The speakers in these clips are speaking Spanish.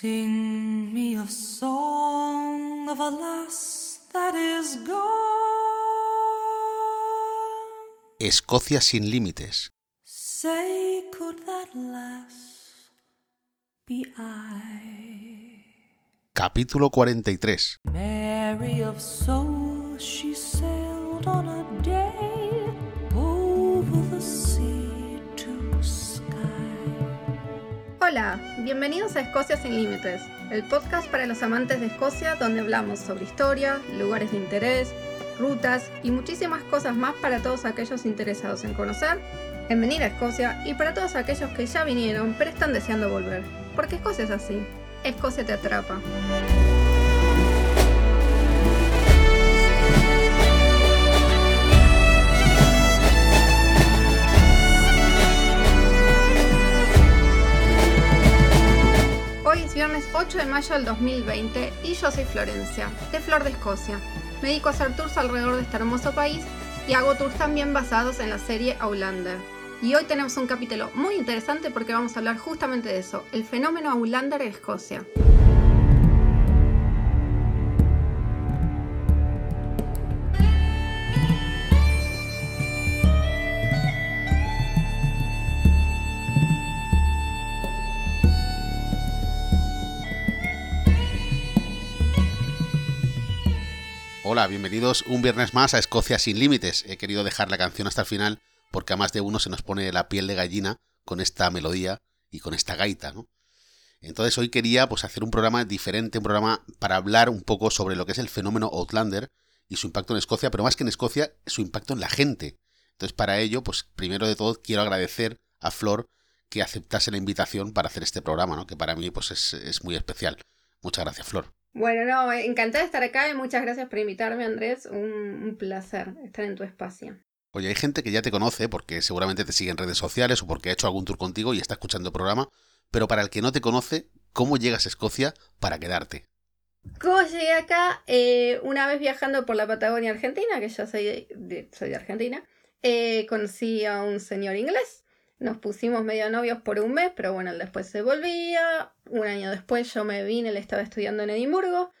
Sing me a song of a lass that is gone. Escocia sin límites. Say, could that lass be I? Capítulo 43. Mary of soul, she sailed on a day over the sea Hola, bienvenidos a Escocia sin Límites, el podcast para los amantes de Escocia donde hablamos sobre historia, lugares de interés, rutas y muchísimas cosas más para todos aquellos interesados en conocer, en venir a Escocia y para todos aquellos que ya vinieron pero están deseando volver. Porque Escocia es así, Escocia te atrapa. 8 de mayo del 2020 y yo soy Florencia, de Flor de Escocia. Me dedico a hacer tours alrededor de este hermoso país y hago tours también basados en la serie Outlander. Y hoy tenemos un capítulo muy interesante porque vamos a hablar justamente de eso, el fenómeno Outlander en Escocia. Hola, bienvenidos un viernes más a Escocia sin límites. He querido dejar la canción hasta el final porque a más de uno se nos pone la piel de gallina con esta melodía y con esta gaita, ¿no? Entonces hoy quería pues hacer un programa diferente, un programa para hablar un poco sobre lo que es el fenómeno Outlander y su impacto en Escocia, pero más que en Escocia, su impacto en la gente. Entonces para ello, pues primero de todo quiero agradecer a Flor que aceptase la invitación para hacer este programa, ¿no? Que para mí pues es, es muy especial. Muchas gracias, Flor. Bueno, no, encantada de estar acá y muchas gracias por invitarme, Andrés. Un, un placer estar en tu espacio. Oye, hay gente que ya te conoce porque seguramente te sigue en redes sociales o porque ha hecho algún tour contigo y está escuchando el programa, pero para el que no te conoce, ¿cómo llegas a Escocia para quedarte? ¿Cómo llegué acá? Eh, una vez viajando por la Patagonia Argentina, que yo soy de, de- soy de Argentina, eh, conocí a un señor inglés. Nos pusimos medio novios por un mes, pero bueno, él después se volvía. Un año después yo me vine, él estaba estudiando en Edimburgo.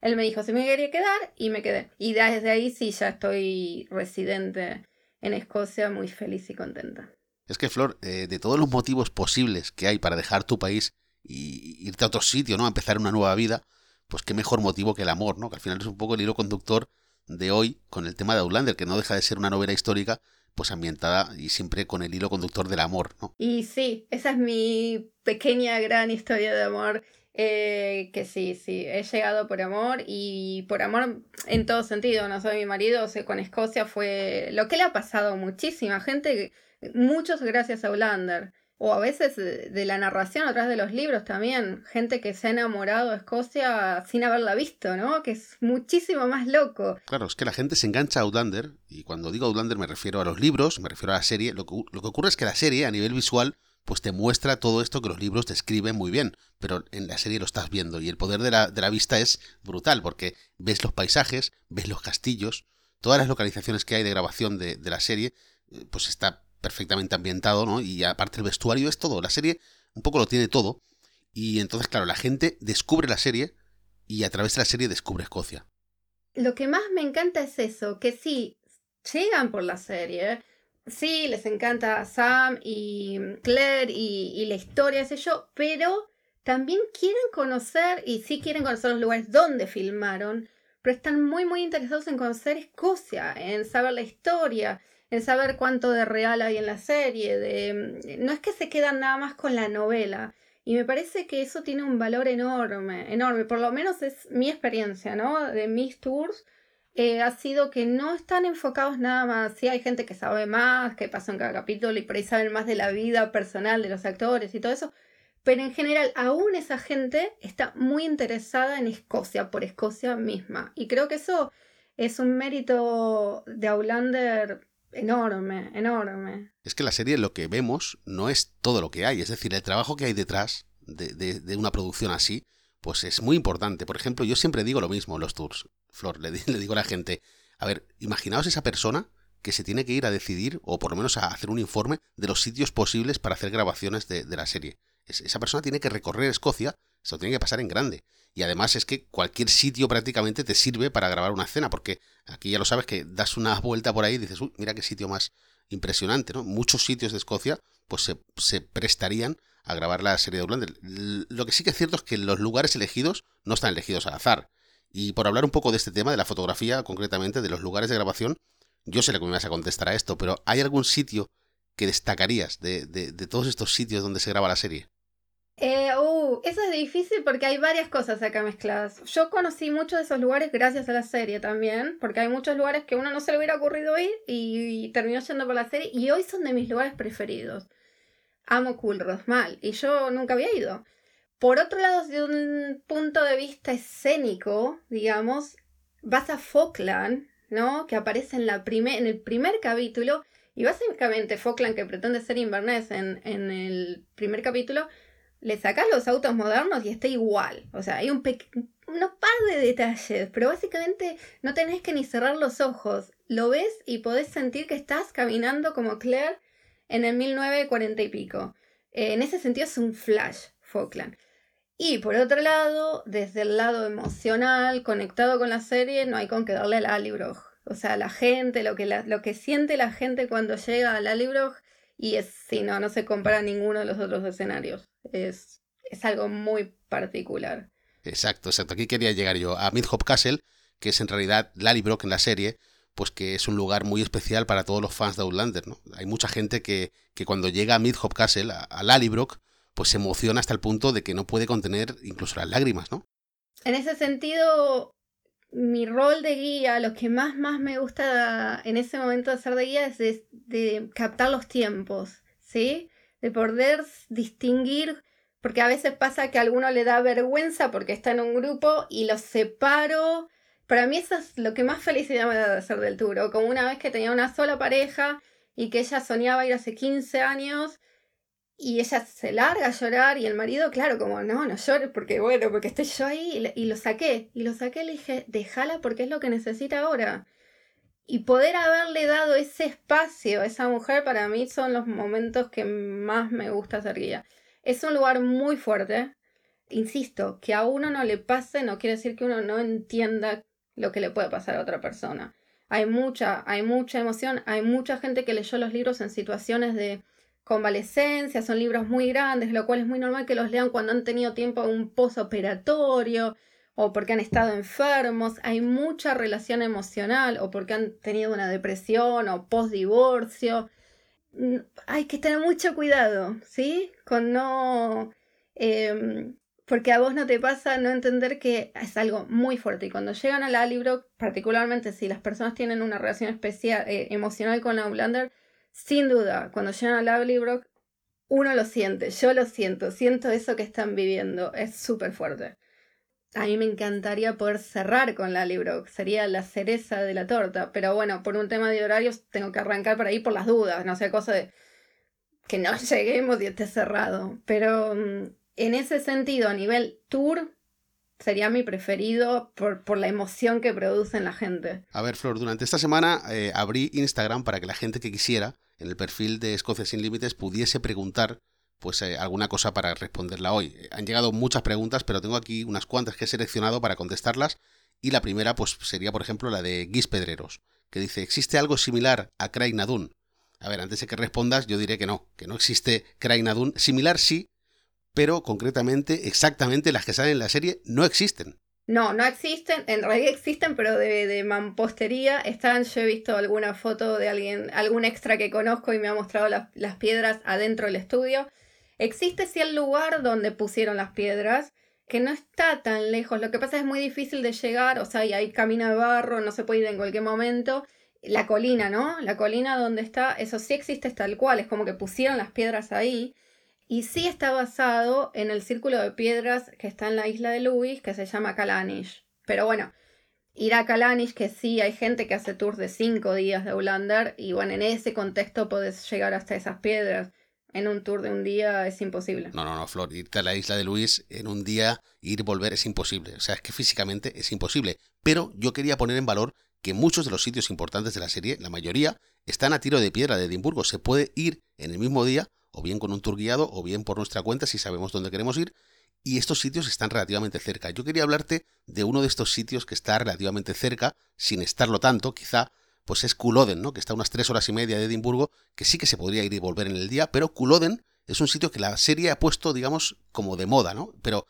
Él me dijo si me quería quedar y me quedé. Y desde ahí sí ya estoy residente en Escocia, muy feliz y contenta. Es que, Flor, eh, de todos los motivos posibles que hay para dejar tu país y irte a otro sitio, ¿no? A empezar una nueva vida, pues qué mejor motivo que el amor, ¿no? Que al final es un poco el hilo conductor de hoy con el tema de Outlander, que no deja de ser una novela histórica, pues ambientada y siempre con el hilo conductor del amor, ¿no? Y sí, esa es mi pequeña gran historia de amor. eh, que sí, sí, he llegado por amor y por amor en todo sentido. No soy mi marido, o sea, con Escocia fue lo que le ha pasado muchísima gente, muchos gracias a Outlander. O a veces de, de la narración atrás de los libros también, gente que se ha enamorado de Escocia sin haberla visto, ¿no? Que es muchísimo más loco. Claro, es que la gente se engancha a Outlander, y cuando digo Outlander me refiero a los libros, me refiero a la serie. Lo que, lo que ocurre es que la serie, a nivel visual, pues te muestra todo esto que los libros describen muy bien, pero en la serie lo estás viendo, y el poder de la, de la vista es brutal, porque ves los paisajes, ves los castillos, todas las localizaciones que hay de grabación de, de la serie, eh, pues está perfectamente ambientado, ¿no? Y aparte el vestuario es todo, la serie un poco lo tiene todo, y entonces, claro, la gente descubre la serie, y a través de la serie descubre Escocia. Lo que más me encanta es eso, que sí, llegan por la serie, sí, les encanta Sam y Claire y, la historia, sé yo, pero también quieren conocer, y sí quieren conocer los lugares donde filmaron, pero están muy, muy interesados en conocer Escocia, en saber la historia, en saber cuánto de real hay en la serie, de... no es que se quedan nada más con la novela. Y me parece que eso tiene un valor enorme, enorme. Por lo menos es mi experiencia, ¿no? De mis tours. eh, ha sido que no están enfocados nada más. Sí, hay gente que sabe más, que pasó en cada capítulo y por ahí saben más de la vida personal de los actores y todo eso. Pero en general, aún esa gente está muy interesada en Escocia, por Escocia misma. Y creo que eso es un mérito de Outlander enorme, enorme. Es que la serie lo que vemos no es todo lo que hay, es decir, el trabajo que hay detrás de, de- de una producción así, pues es muy importante. Por ejemplo, yo siempre digo lo mismo en los tours. Flor, le, di- le digo a la gente, a ver, imaginaos esa persona que se tiene que ir a decidir, o por lo menos a hacer un informe de los sitios posibles para hacer grabaciones de, de la serie. Es- esa persona tiene que recorrer Escocia, Eso tiene que pasar en grande. Y además es que cualquier sitio prácticamente te sirve para grabar una escena, porque aquí ya lo sabes que das una vuelta por ahí y dices, uy, mira qué sitio más impresionante, ¿no? Muchos sitios de Escocia pues se, se prestarían a grabar la serie de Outlander. Lo que sí que es cierto es que los lugares elegidos no están elegidos al azar. Y por hablar un poco de este tema, de la fotografía, concretamente de los lugares de grabación, yo sé lo que me vas a contestar a esto, pero ¿hay algún sitio que destacarías de, de, de todos estos sitios donde se graba la serie? Eh, uh, eso es difícil porque hay varias cosas acá mezcladas. Yo conocí muchos de esos lugares gracias a la serie también, porque hay muchos lugares que uno no se le hubiera ocurrido ir y, terminó yendo por la serie y hoy son de mis lugares preferidos. Amo Cool Rosmal y yo nunca había ido. Por otro lado, desde un punto de vista escénico, digamos, vas a Falkland, ¿no? Que aparece en, la primer, en el primer capítulo y básicamente Falkland, que pretende ser Inverness en, en el primer capítulo, le sacas los autos modernos y está igual. O sea, hay un par de detalles, pero básicamente no tenés que ni cerrar los ojos. Lo ves y podés sentir que estás caminando como Claire en el 1940 y pico. Eh, en ese sentido es un flash, Falkland. Y por otro lado, desde el lado emocional, conectado con la serie, no hay con qué darle al Alibroj. O sea, la gente, lo que, siente la gente cuando llega al Alibroj, y es, si no, no se compara a ninguno de los otros escenarios. Es, es algo muy particular. Exacto, exacto. Aquí quería llegar yo a Midhop Castle, que es en realidad Lallybrook en la serie, pues que es un lugar muy especial para todos los fans de Outlander, ¿no? Hay mucha gente que, que cuando llega a Midhop Castle, a, a pues se emociona hasta el punto de que no puede contener incluso las lágrimas, ¿no? En ese sentido, mi rol de guía, lo que más, más me gusta en ese momento de ser de guía es de, de captar los tiempos, ¿sí? De poder distinguir, porque a veces pasa que a alguno le da vergüenza porque está en un grupo y los separo. Para mí eso es lo que más felicidad me da de hacer del tour. O como una vez que tenía una sola pareja y que ella soñaba ir hace 15 años y ella se larga a llorar y el marido, claro, como no, no llores porque bueno, porque estoy yo ahí y, lo saqué. Y lo saqué y le dije, déjala porque es lo que necesita ahora. Y poder haberle dado ese espacio a esa mujer para mí son los momentos que más me gusta hacer guía. Es un lugar muy fuerte. Insisto, que a uno no le pase no quiere decir que uno no entienda lo que le puede pasar a otra persona. Hay mucha, hay mucha emoción, hay mucha gente que leyó los libros en situaciones de convalescencia, son libros muy grandes, lo cual es muy normal que los lean cuando han tenido tiempo en un posoperatorio o porque han estado enfermos, hay mucha relación emocional o porque han tenido una depresión o post-divorcio. Mm, hay que tener mucho cuidado, ¿sí? Con no... Eh, porque a vos no te pasa no entender que es algo muy fuerte. Y cuando llegan a la libro, particularmente si las personas tienen una relación especial, eh, emocional con Outlander, sin duda, cuando llegan a la uno lo siente, yo lo siento, siento eso que están viviendo, es súper fuerte. A mí me encantaría poder cerrar con la Librock, sería la cereza de la torta, pero bueno, por un tema de horarios tengo que arrancar por ahí por las dudas, no sé, cosa de que no lleguemos y esté cerrado. Pero mm, en ese sentido, a nivel tour, sería mi preferido por, por, la emoción que produce en la gente. A ver, Flor, durante esta semana eh, abrí Instagram para que la gente que quisiera, en el perfil de Escocia Sin Límites, pudiese preguntar pues eh, alguna cosa para responderla hoy. Han llegado muchas preguntas, pero tengo aquí unas cuantas que he seleccionado para contestarlas. Y la primera, pues sería, por ejemplo, la de Guis Pedreros, que dice: ¿Existe algo similar a Craig Nadun? A ver, antes de que respondas, yo diré que no, que no existe Craig Nadun. Similar sí, pero concretamente, exactamente las que salen en la serie no existen. No, no existen, en realidad existen, pero de, mampostería están, yo he visto alguna foto de alguien, algún extra que conozco y me ha mostrado las piedras adentro del estudio. Existe sí el lugar donde pusieron las piedras, que no está tan lejos, lo que pasa es muy difícil de llegar, o sea, y hay camino de barro, no se puede ir en cualquier momento. La colina, ¿no? La colina donde está, eso sí existe tal cual, es como que pusieron las piedras ahí. Y sí está basado en el círculo de piedras que está en la isla de Lewis, que se llama Kalanish. Pero bueno, ir a Kalanish, que sí hay gente que hace tours de cinco días de Ulander, y bueno, en ese contexto podés llegar hasta esas piedras. En un tour de un día es imposible. No, no, no, Flor, irte a la isla de Luis en un día, ir y volver es imposible. O sea, es que físicamente es imposible. Pero yo quería poner en valor que muchos de los sitios importantes de la serie, la mayoría, están a tiro de piedra de Edimburgo. Se puede ir en el mismo día o bien con un tour guiado, o bien por nuestra cuenta si sabemos dónde queremos ir. y estos sitios están relativamente cerca. Yo quería hablarte de uno de estos sitios que está relativamente cerca, sin estarlo tanto, quizá, pues es Culloden, ¿no? Que está a unas tres horas y media de Edimburgo, que sí que se podría ir y volver en el día, pero Culloden es un sitio que la serie ha puesto, digamos, como de moda, ¿no? Pero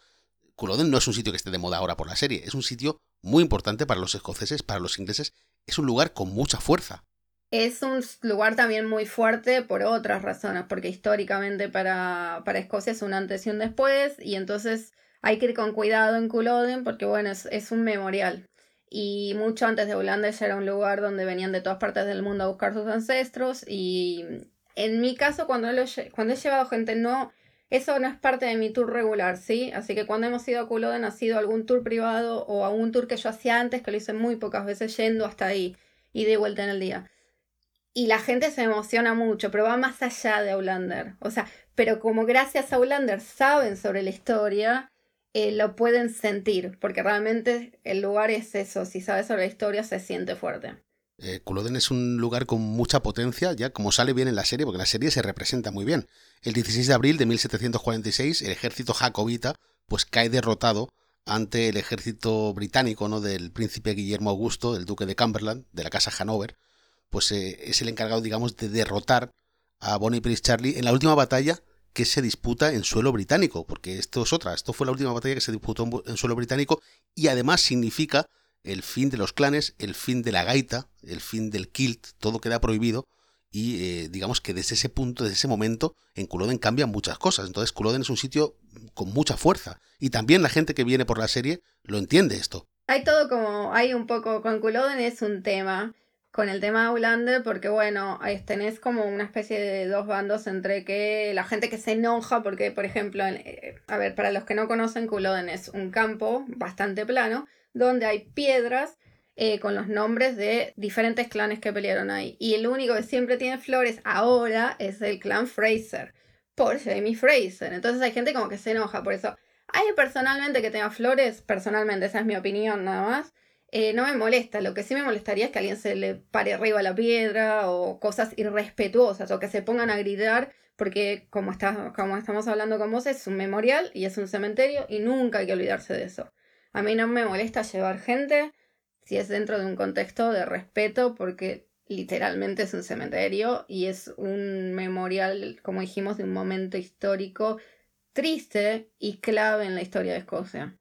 Culloden no es un sitio que esté de moda ahora por la serie, es un sitio muy importante para los escoceses, para los ingleses, es un lugar con mucha fuerza. Es un lugar también muy fuerte por otras razones, porque históricamente para, para Escocia es un antes y un después, y entonces hay que ir con cuidado en Culloden porque, bueno, es, un memorial. Y mucho antes de Holanda ya era un lugar donde venían de todas partes del mundo a buscar sus ancestros, y en mi caso, cuando, cuando he llevado gente, no, eso no es parte de mi tour regular, ¿sí? Así que cuando hemos ido a Culloden ha sido algún tour privado o algún tour que yo hacía antes, que lo hice muy pocas veces yendo hasta ahí y de vuelta en el día y la gente se emociona mucho, pero va más allá de Aulander. O sea, pero como gracias a Aulander saben sobre la historia, eh, lo pueden sentir, porque realmente el lugar es eso, si sabes sobre la historia se siente fuerte. Eh, Culloden es un lugar con mucha potencia, ya como sale bien en la serie, porque la serie se representa muy bien. El 16 de abril de 1746, el ejército jacobita pues cae derrotado ante el ejército británico ¿no? del príncipe Guillermo Augusto, el duque de Cumberland, de la casa Hanover, pues eh, es el encargado, digamos, de derrotar a Bonnie Prince Charlie en la última batalla que se disputa en suelo británico, porque esto es otra, esto fue la última batalla que se disputó en suelo británico y además significa el fin de los clanes, el fin de la gaita, el fin del kilt, todo queda prohibido y eh, digamos que desde ese punto, desde ese momento, en Culloden cambian muchas cosas. Entonces Culloden es un sitio con mucha fuerza y también la gente que viene por la serie lo entiende esto. Hay todo como, hay un poco, con Culloden es un tema con el tema de Aulander, porque bueno, tenés como una especie de dos bandos entre que la gente que se enoja, porque por ejemplo, eh, a ver, para los que no conocen, Culloden es un campo bastante plano, donde hay piedras eh, con los nombres de diferentes clanes que pelearon ahí. Y el único que siempre tiene flores ahora es el clan Fraser, por Jamie Fraser. Entonces hay gente como que se enoja por eso. Hay personalmente que tenga flores, personalmente, esa es mi opinión nada más. Eh, no me molesta. Lo que sí me molestaría es que alguien se le pare arriba la piedra o cosas irrespetuosas o que se pongan a gritar porque como, está, como estamos hablando con vos es un memorial y es un cementerio y nunca hay que olvidarse de eso. A mí no me molesta llevar gente si es dentro de un contexto de respeto porque literalmente es un cementerio y es un memorial, como dijimos, de un momento histórico triste y clave en la historia de Escocia.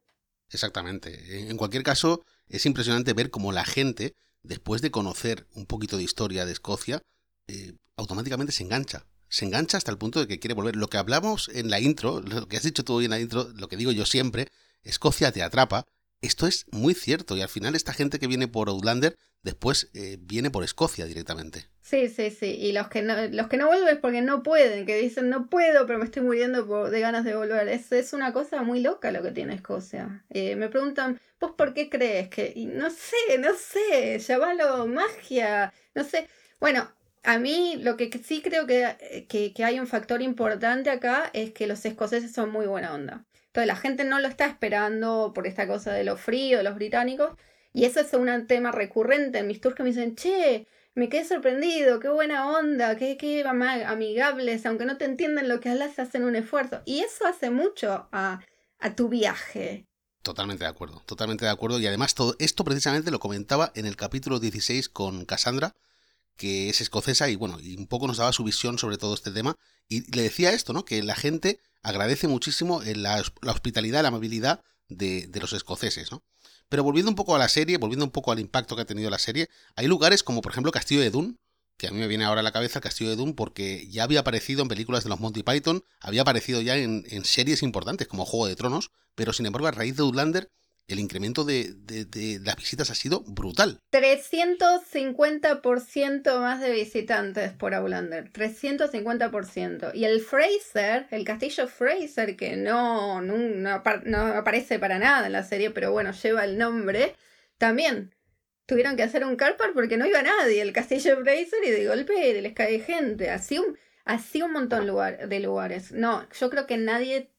Exactamente. En cualquier caso, es impresionante ver cómo la gente, después de conocer un poquito de historia de Escocia, eh, automáticamente se engancha. Se engancha hasta el punto de que quiere volver. Lo que hablamos en la intro, lo que has dicho tú hoy en la intro, lo que digo yo siempre, Escocia te atrapa. Esto es muy cierto y al final esta gente que viene por Outlander después eh, viene por Escocia directamente. Sí, sí, sí. Y los que no, los que no vuelven es porque no pueden, que dicen no puedo, pero me estoy muriendo de ganas de volver. Es, es una cosa muy loca lo que tiene Escocia. Eh, me preguntan, ¿vos por qué crees que.? Y no sé, no sé, llamalo magia, no sé. Bueno, a mí lo que sí creo que, que, que hay un factor importante acá es que los escoceses son muy buena onda. Entonces la gente no lo está esperando por esta cosa de lo frío, de los británicos. Y eso es un tema recurrente en mis tours que me dicen, che, me quedé sorprendido, qué buena onda, qué, qué amigables, aunque no te entienden lo que hablas, hacen un esfuerzo. Y eso hace mucho a, a tu viaje. Totalmente de acuerdo, totalmente de acuerdo. Y además todo esto precisamente lo comentaba en el capítulo 16 con Cassandra, que es escocesa y bueno, y un poco nos daba su visión sobre todo este tema. Y le decía esto, ¿no? Que la gente agradece muchísimo la, la hospitalidad, la amabilidad de, de los escoceses, ¿no? Pero volviendo un poco a la serie, volviendo un poco al impacto que ha tenido la serie, hay lugares como por ejemplo Castillo de Dune, que a mí me viene ahora a la cabeza Castillo de Dune porque ya había aparecido en películas de los Monty Python, había aparecido ya en, en series importantes como Juego de Tronos, pero sin embargo a raíz de Outlander el incremento de, las visitas ha sido brutal. 350% más de visitantes por Aulander, 350%. Y el Fraser, el castillo Fraser, que no, no, aparece para nada en la serie, pero bueno, lleva el nombre, también tuvieron que hacer un carpar porque no iba nadie. El castillo Fraser y de golpe les cae gente. Así un, así un montón de lugares. No, yo creo que nadie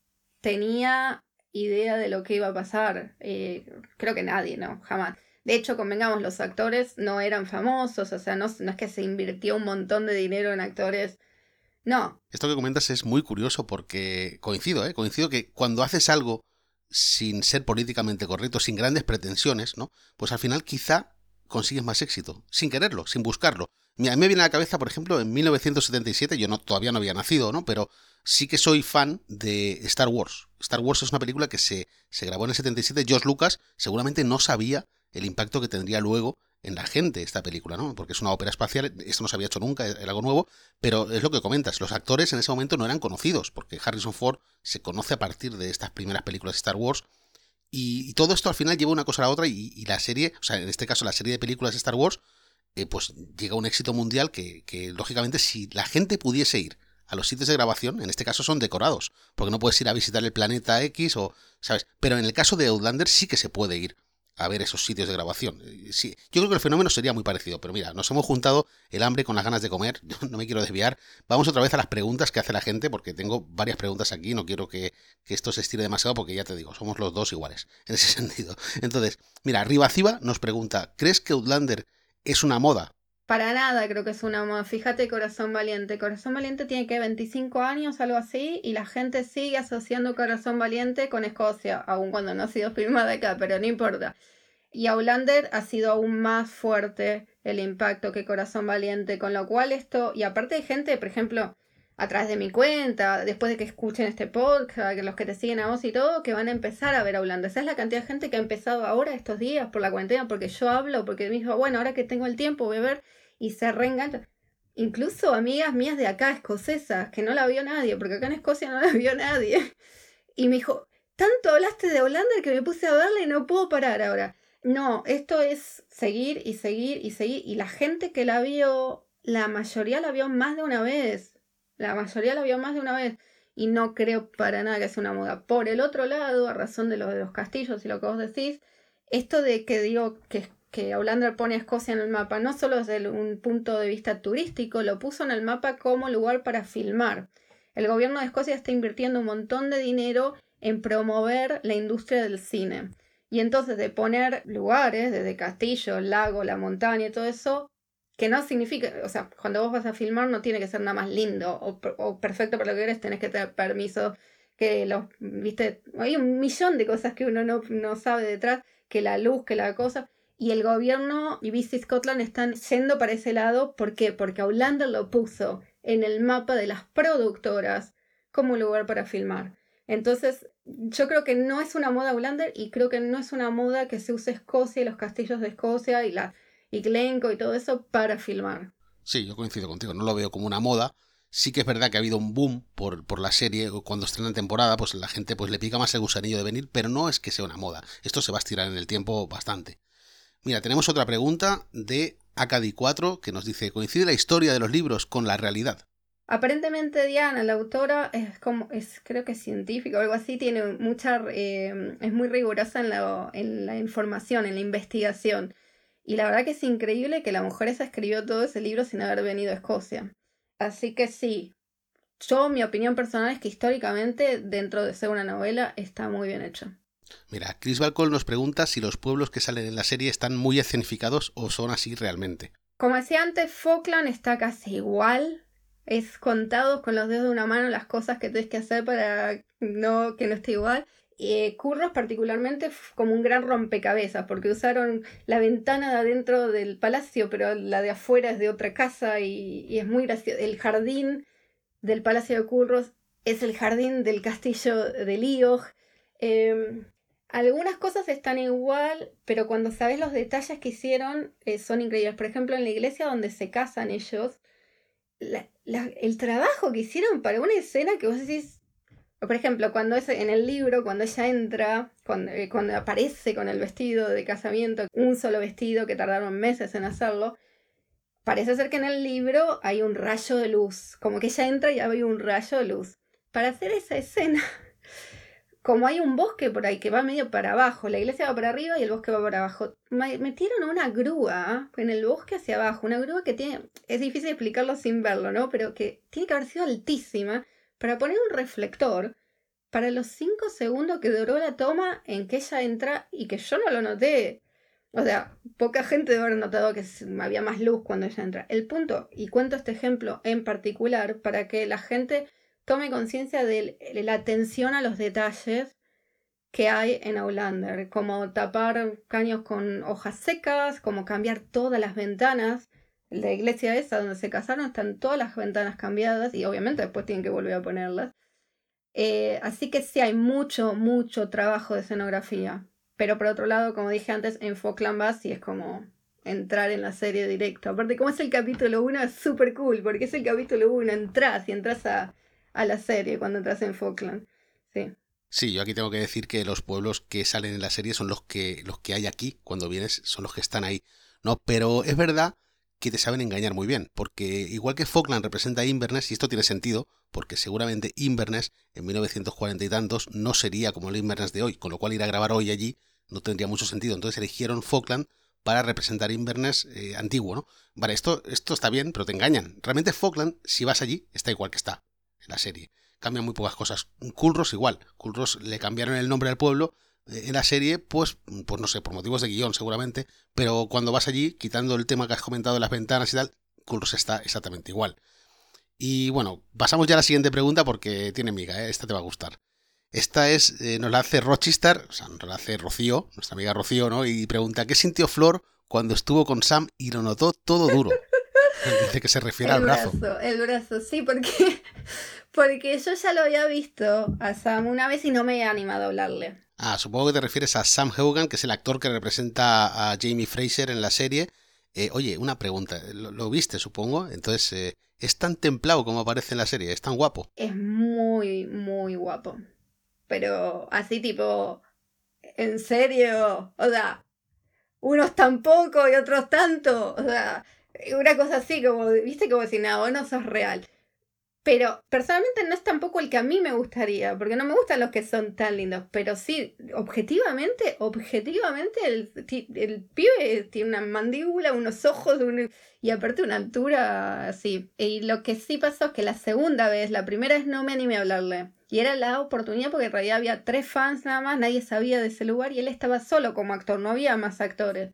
tenía idea de lo que iba a pasar. Eh, creo que nadie, no, jamás. De hecho, convengamos, los actores no eran famosos, o sea, no, no, es que se invirtió un montón de dinero en actores No. Esto que comentas es muy curioso porque coincido, ¿eh? Coincido que cuando haces algo sin ser políticamente correcto, sin grandes pretensiones, ¿no? Pues al final quizá consigues más éxito, sin quererlo, sin buscarlo. A mí me viene a la cabeza, por ejemplo, en 1977, yo no, todavía no había nacido, ¿no? Pero sí que soy fan de Star Wars. Star Wars es una película que se, se grabó en el 77. George Lucas seguramente no sabía el impacto que tendría luego en la gente esta película, ¿no? Porque es una ópera espacial, esto no se había hecho nunca, era algo nuevo, pero es lo que comentas, los actores en ese momento no eran conocidos, porque Harrison Ford se conoce a partir de estas primeras películas de Star Wars, y, todo esto al final lleva una cosa a la otra, y, la serie, o sea, en este caso la serie de películas de Star Wars, eh, pues llega un éxito mundial que, que, lógicamente, si la gente pudiese ir a los sitios de grabación, en este caso son decorados, porque no puedes ir a visitar el planeta X o, ¿sabes? Pero en el caso de Outlander sí que se puede ir a ver esos sitios de grabación. Eh, sí, yo creo que el fenómeno sería muy parecido, pero mira, nos hemos juntado el hambre con las ganas de comer, no me quiero desviar. Vamos otra vez a las preguntas que hace la gente, porque tengo varias preguntas aquí, no quiero que, esto se estire demasiado, porque ya te digo, somos los dos iguales, en ese sentido. Entonces, mira, Rivaciva nos pregunta, ¿crees que Outlander es una moda? Para nada creo que es una moda. Fíjate Corazón Valiente. Corazón Valiente tiene que 25 años, algo así, y la gente sigue asociando Corazón Valiente con Escocia, aun cuando no ha sido filmada acá, pero no importa. Y Aulander ha sido aún más fuerte el impacto que Corazón Valiente, con lo cual esto, y aparte hay gente, por ejemplo, a través de mi cuenta, después de que escuchen este podcast, los que te siguen a vos y todo, que van a empezar a ver Aulander. Esa es la cantidad de gente que ha empezado ahora estos días por la cuarentena, porque yo hablo, porque me dijo, bueno, ahora que tengo el tiempo voy a ver y se reengancha. Incluso amigas mías de acá, escocesas, que no la vio nadie, porque acá en Escocia no la vio nadie. Y me dijo, tanto hablaste de Hollander que me puse a verla y no puedo parar ahora. No, esto es seguir y seguir y seguir. Y la gente que la vio, la mayoría la vio más de una vez. La mayoría la vio más de una vez. Y no creo para nada que sea una moda. Por el otro lado, a razón de lo de los castillos y lo que vos decís, esto de que digo que que pone a Escocia en el mapa, no solo desde un punto de vista turístico, lo puso en el mapa como lugar para filmar. El gobierno de Escocia está invirtiendo un montón de dinero en promover la industria del cine. Y entonces de poner lugares, desde castillo, lago, la montaña y todo eso, que no significa, o sea, cuando vos vas a filmar no tiene que ser nada más lindo o, perfecto para lo que eres, tenés que tener permiso, que los, viste, hay un millón de cosas que uno no, no sabe detrás, que la luz, que la cosa, y el gobierno y BC Scotland están yendo para ese lado. ¿Por qué? Porque Outlander lo puso en el mapa de las productoras como lugar para filmar. Entonces, yo creo que no es una moda Outlander y creo que no es una moda que se use Escocia y los castillos de Escocia y la y Glencoe y todo eso para filmar. Sí, yo coincido contigo, no lo veo como una moda. Sí que es verdad que ha habido un boom por, por la serie, cuando estrena temporada, pues la gente pues le pica más el gusanillo de venir, pero no es que sea una moda. Esto se va a estirar en el tiempo bastante. Mira, tenemos otra pregunta de Acadi4 que nos dice, ¿coincide la historia de los libros con la realidad? Aparentemente Diana, la autora, es como, es creo que es científica o algo así, tiene mucha, eh, es muy rigurosa en la, en la información, en la investigación. Y la verdad que es increíble que la mujer esa escribió todo ese libro sin haber venido a Escocia. Así que sí, yo mi opinión personal es que históricamente, dentro de ser una novela, está muy bien hecho. Mira, Chris Balcón nos pregunta si los pueblos que salen en la serie están muy escenificados o son así realmente. Como decía antes, Falkland está casi igual. Es contados con los dedos de una mano las cosas que tienes que hacer para no, que no esté igual. Eh, Curros particularmente como un gran rompecabezas, porque usaron la ventana de adentro del palacio, pero la de afuera es de otra casa y, es muy gracioso. El jardín del palacio de Curros es el jardín del castillo de Liog. Em, algunas cosas están igual, pero cuando sabes los detalles que hicieron eh, son increíbles. Por ejemplo, en la iglesia donde se casan ellos, el trabajo que hicieron para una escena que vos decís, por ejemplo, cuando es en el libro, cuando ella entra, cuando, eh, cuando, aparece con el vestido de casamiento, un solo vestido que tardaron meses en hacerlo, parece ser que en el libro hay un rayo de luz, como que ella entra y hay un rayo de luz. Para hacer esa escena como hay un bosque por ahí que va medio para abajo, la iglesia va para arriba y el bosque va para abajo. Metieron una grúa en el bosque hacia abajo, una grúa que tiene, es difícil explicarlo sin verlo, ¿no? Pero que tiene que haber sido altísima para poner un reflector para los cinco segundos que duró la toma en que ella entra y que yo no lo noté. O sea, poca gente debe haber notado que había más luz cuando ella entra. El punto, y cuento este ejemplo en particular para que la gente tome conciencia de la atención a los detalles que hay en Outlander, como tapar caños con hojas secas, como cambiar todas las ventanas. La iglesia esa donde se casaron están todas las ventanas cambiadas y obviamente después tienen que volver a ponerlas. Eh, así que sí hay mucho, mucho trabajo de escenografía. Pero por otro lado, como dije antes, en Falkland Bass es como entrar en la serie directo. Aparte, como es el capítulo 1, es súper cool, porque es el capítulo 1, entras y entras a, a la serie cuando entras en Falkland. Sí. Sí, yo aquí tengo que decir que los pueblos que salen en la serie son los que, los que hay aquí cuando vienes, son los que están ahí. No, pero es verdad que te saben engañar muy bien, porque igual que Falkland representa a Inverness, y esto tiene sentido, porque seguramente Inverness en 1940 y tantos no sería como el Inverness de hoy, con lo cual ir a grabar hoy allí no tendría mucho sentido. Entonces eligieron Falkland para representar Inverness eh, antiguo, ¿no? Vale, esto, esto está bien, pero te engañan. Realmente Falkland, si vas allí, está igual que está en la serie cambian muy pocas cosas. Culros igual. Culros le cambiaron el nombre al pueblo en la serie, pues, pues no sé, por motivos de guion seguramente, pero cuando vas allí, quitando el tema que has comentado de las ventanas y tal, Culros está exactamente igual. Y bueno, pasamos ya a la siguiente pregunta porque tiene miga, ¿eh? esta te va a gustar. Esta es, eh, nos la hace Rochester, o sea, nos la hace Rocío, nuestra amiga Rocío, ¿no? Y pregunta, ¿qué sintió Flor cuando estuvo con Sam y lo notó todo duro? Dice que se refiere al brazo. El brazo, sí, porque porque yo ya lo había visto a Sam una vez y no me he animado a hablarle. Ah, supongo que te refieres a Sam Hogan, que es el actor que representa a Jamie Fraser en la serie. Eh, oye, una pregunta, ¿Lo, viste, supongo? Entonces, eh, ¿es tan templado como aparece en la serie? ¿Es tan guapo? Es muy, muy guapo. Pero así tipo, ¿en serio? O sea, unos tan poco y otros tanto. O sea, una cosa así como, viste, como si nada, no sos real. Pero personalmente no es tampoco el que a mí me gustaría, porque no me gustan los que son tan lindos. Pero sí, objetivamente, objetivamente, el, el pibe tiene una mandíbula, unos ojos y aparte una altura así. Y lo que sí pasó es que la segunda vez, la primera vez no me animé a hablarle. Y era la oportunidad porque en realidad había tres fans nada más, nadie sabía de ese lugar y él estaba solo como actor, no había más actores.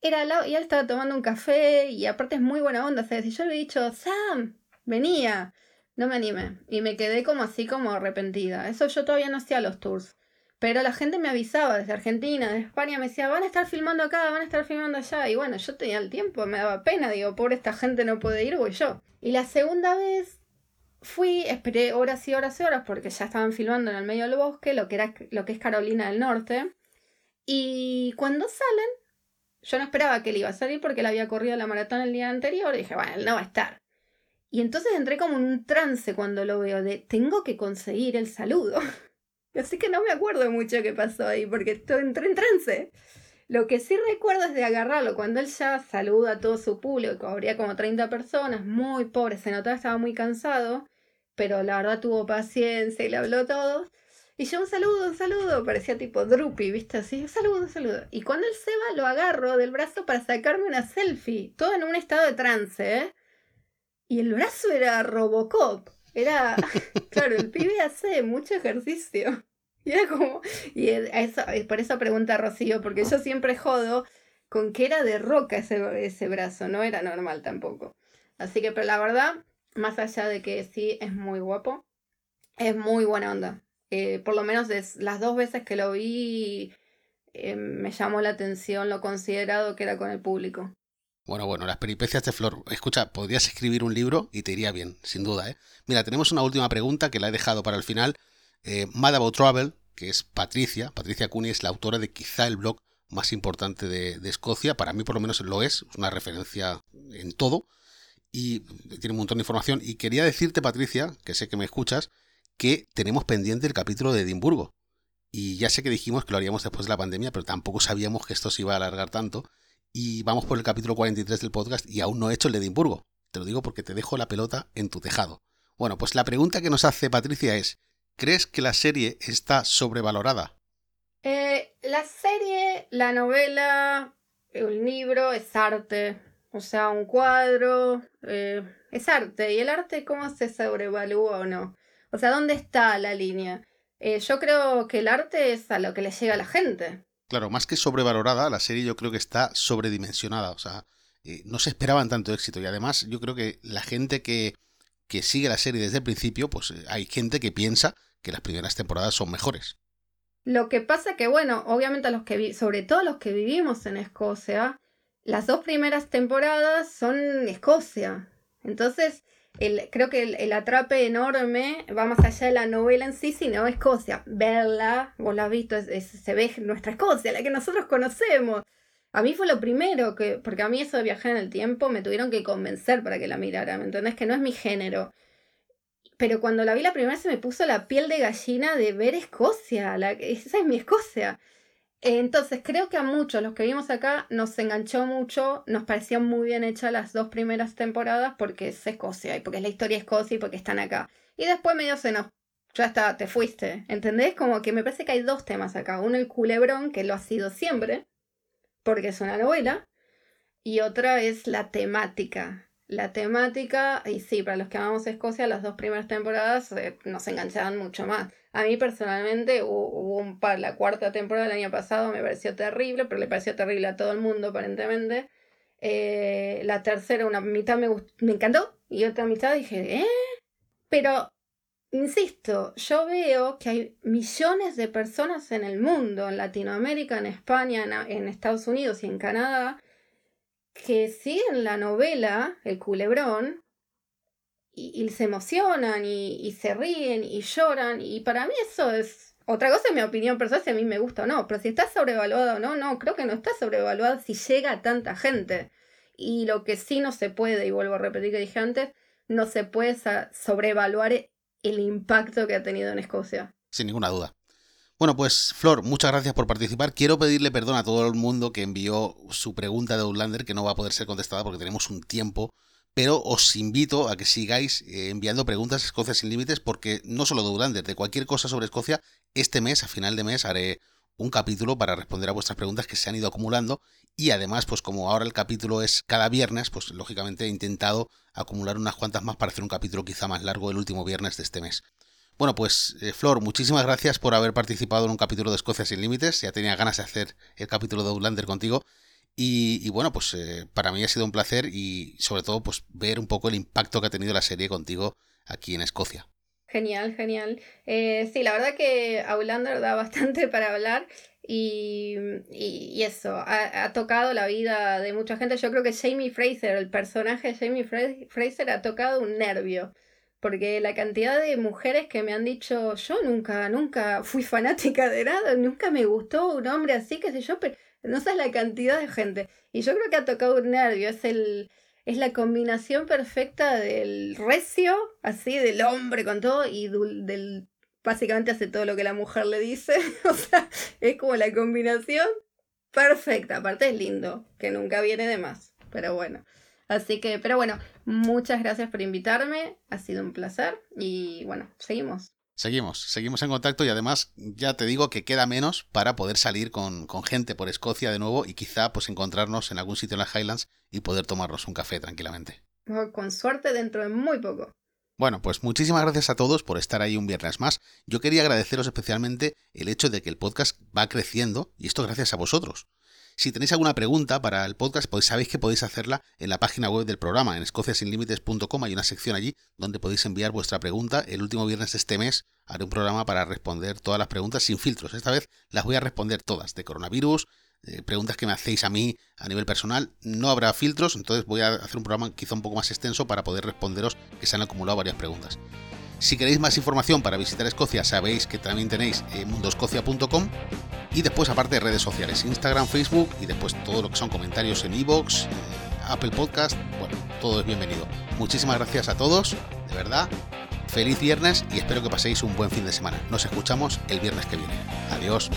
Era la, y él estaba tomando un café y aparte es muy buena onda. O sea, yo le he dicho, Sam, venía. No me animé y me quedé como así como arrepentida. Eso yo todavía no hacía los tours. Pero la gente me avisaba desde Argentina, de España, me decía, van a estar filmando acá, van a estar filmando allá. Y bueno, yo tenía el tiempo, me daba pena, digo, pobre esta gente no puede ir, voy yo. Y la segunda vez fui, esperé horas y horas y horas porque ya estaban filmando en el medio del bosque, lo que, era, lo que es Carolina del Norte. Y cuando salen, yo no esperaba que él iba a salir porque él había corrido la maratón el día anterior y dije, bueno, no va a estar. Y entonces entré como en un trance cuando lo veo de tengo que conseguir el saludo. Así que no me acuerdo mucho qué pasó ahí porque entré en trance. Lo que sí recuerdo es de agarrarlo cuando él ya saluda a todo su público, habría como 30 personas, muy pobre, se notaba estaba muy cansado, pero la verdad tuvo paciencia y le habló todo. Y yo un saludo, un saludo, parecía tipo Drupi, ¿viste? Así, un saludo, un saludo. Y cuando él se va, lo agarro del brazo para sacarme una selfie, todo en un estado de trance, ¿eh? Y el brazo era Robocop. Era, claro, el pibe hace mucho ejercicio. Y era como, y eso, por eso pregunta Rocío, porque yo siempre jodo con que era de roca ese, ese brazo, no era normal tampoco. Así que, pero la verdad, más allá de que sí es muy guapo, es muy buena onda. Eh, por lo menos las dos veces que lo vi, eh, me llamó la atención lo considerado que era con el público. Bueno, bueno, las peripecias de Flor. Escucha, podrías escribir un libro y te iría bien, sin duda, ¿eh? Mira, tenemos una última pregunta que la he dejado para el final. Eh, Mad About Travel, que es Patricia. Patricia Cooney es la autora de quizá el blog más importante de, Escocia. Para mí, por lo menos, lo es. Es una referencia en todo. Y tiene un montón de información. Y quería decirte, Patricia, que sé que me escuchas, que tenemos pendiente el capítulo de Edimburgo. Y ya sé que dijimos que lo haríamos después de la pandemia, pero tampoco sabíamos que esto se iba a alargar tanto y vamos por el capítulo 43 del podcast y aún no he hecho el de Edimburgo. Te lo digo porque te dejo la pelota en tu tejado. Bueno, pues la pregunta que nos hace Patricia es, ¿crees que la serie está sobrevalorada? Eh, la serie, la novela, el libro es arte. O sea, un cuadro eh, es arte. ¿Y el arte cómo se sobrevalúa o no? O sea, ¿dónde está la línea? Eh, yo creo que el arte es a lo que le llega a la gente. Claro, más que sobrevalorada, la serie yo creo que está sobredimensionada. O sea, eh, no se esperaban tanto éxito. Y además, yo creo que la gente que, que sigue la serie desde el principio, pues eh, hay gente que piensa que las primeras temporadas son mejores. Lo que pasa que, bueno, obviamente los que sobre todo los que vivimos en Escocia, las dos primeras temporadas son Escocia. Entonces, el, creo que el, atrape enorme va más allá de la novela en sí, sino Escocia. Verla, vos la has visto, se ve nuestra Escocia, la que nosotros conocemos. A mí fue lo primero que, porque a mí eso de viajar en el tiempo me tuvieron que convencer para que la mirara, ¿me entendés? Que no es mi género. Pero cuando la vi la primera se me puso la piel de gallina de ver Escocia, la, esa es mi Escocia. Entonces, creo que a muchos, los que vimos acá, nos enganchó mucho, nos parecían muy bien hechas las dos primeras temporadas porque es Escocia y porque es la historia de Escocia y porque están acá. Y después medio se nos... Ya está, te fuiste, ¿entendés? Como que me parece que hay dos temas acá. Uno el culebrón, que lo ha sido siempre, porque es una novela, y otra es la temática. La temática, y sí, para los que amamos Escocia, las dos primeras temporadas eh, nos enganchaban mucho más. A mí personalmente hubo, un la cuarta temporada del año pasado me pareció terrible, pero le pareció terrible a todo el mundo aparentemente. Eh, la tercera, una mitad me, me encantó y otra mitad dije, ¿eh? Pero Insisto, yo veo que hay millones de personas en el mundo, en Latinoamérica, en España, en, Estados Unidos y en Canadá, que siguen la novela, El culebrón, y, se emocionan y, se ríen y lloran, y para mí eso es... Otra cosa es mi opinión personal, si a mí me gusta o no, pero si está sobrevaluado o no, no, creo que no está sobrevaluado si llega a tanta gente. Y lo que sí no se puede, y vuelvo a repetir que dije antes, no se puede sobrevaluar el impacto que ha tenido en Escocia. Sin ninguna duda. Bueno, pues Flor, muchas gracias por participar. Quiero pedirle perdón a todo el mundo que envió su pregunta de Outlander, que no va a poder ser contestada porque tenemos un tiempo, pero os invito a que sigáis eh, enviando preguntas a Escocia sin límites, porque no solo de Outlander, de cualquier cosa sobre Escocia, este mes, a final de mes, haré un capítulo para responder a vuestras preguntas que se han ido acumulando y además, pues como ahora el capítulo es cada viernes, pues lógicamente he intentado acumular unas cuantas más para hacer un capítulo quizá más largo el último viernes de este mes. Bueno, pues eh, Flor, muchísimas gracias por haber participado en un capítulo de Escocia sin Límites. Ya tenía ganas de hacer el capítulo de Outlander contigo. Y, bueno, pues eh, para mí ha sido un placer y sobre todo pues ver un poco el impacto que ha tenido la serie contigo aquí en Escocia. Genial, genial. Eh, sí, la verdad que Outlander da bastante para hablar y, y, eso, ha, tocado la vida de mucha gente. Yo creo que Jamie Fraser, el personaje de Jamie Fraser, ha tocado un nervio. Porque la cantidad de mujeres que me han dicho, yo nunca, nunca fui fanática de nada, nunca me gustó un hombre así, qué sé yo, pero no sabes la cantidad de gente. Y yo creo que ha tocado un nervio, es el, es la combinación perfecta del recio, así, del hombre con todo, y del básicamente hace todo lo que la mujer le dice. o sea, es como la combinación perfecta. Aparte es lindo, que nunca viene de más. Pero bueno. Así que, pero bueno, muchas gracias por invitarme. Ha sido un placer. Y bueno, seguimos. Seguimos, seguimos en contacto y además ya te digo que queda menos para poder salir con, con, gente por Escocia de nuevo y quizá pues encontrarnos en algún sitio en las Highlands y poder tomarnos un café tranquilamente. Con suerte dentro de muy poco. Bueno, pues muchísimas gracias a todos por estar ahí un viernes más. Yo quería agradeceros especialmente el hecho de que el podcast va creciendo y esto gracias a vosotros. Si tenéis alguna pregunta para el podcast, pues sabéis que podéis hacerla en la página web del programa, en escociasinlimites.com. Hay una sección allí donde podéis enviar vuestra pregunta. El último viernes de este mes haré un programa para responder todas las preguntas sin filtros. Esta vez las voy a responder todas, de coronavirus, preguntas que me hacéis a mí a nivel personal. No habrá filtros, entonces voy a hacer un programa quizá un poco más extenso para poder responderos que se han acumulado varias preguntas. Si queréis más información para visitar Escocia, sabéis que también tenéis mundoscocia.com y después aparte de redes sociales, Instagram, Facebook y después todo lo que son comentarios en iVoox, eh, Apple Podcast, bueno, todo es bienvenido. Muchísimas gracias a todos, de verdad. Feliz viernes y espero que paséis un buen fin de semana. Nos escuchamos el viernes que viene. Adiós.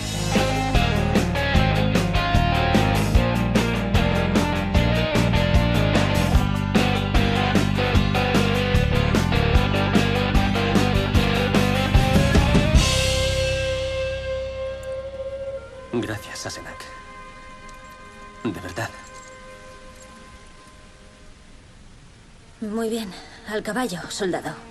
Sasenak. De verdad. Muy bien. Al caballo, soldado.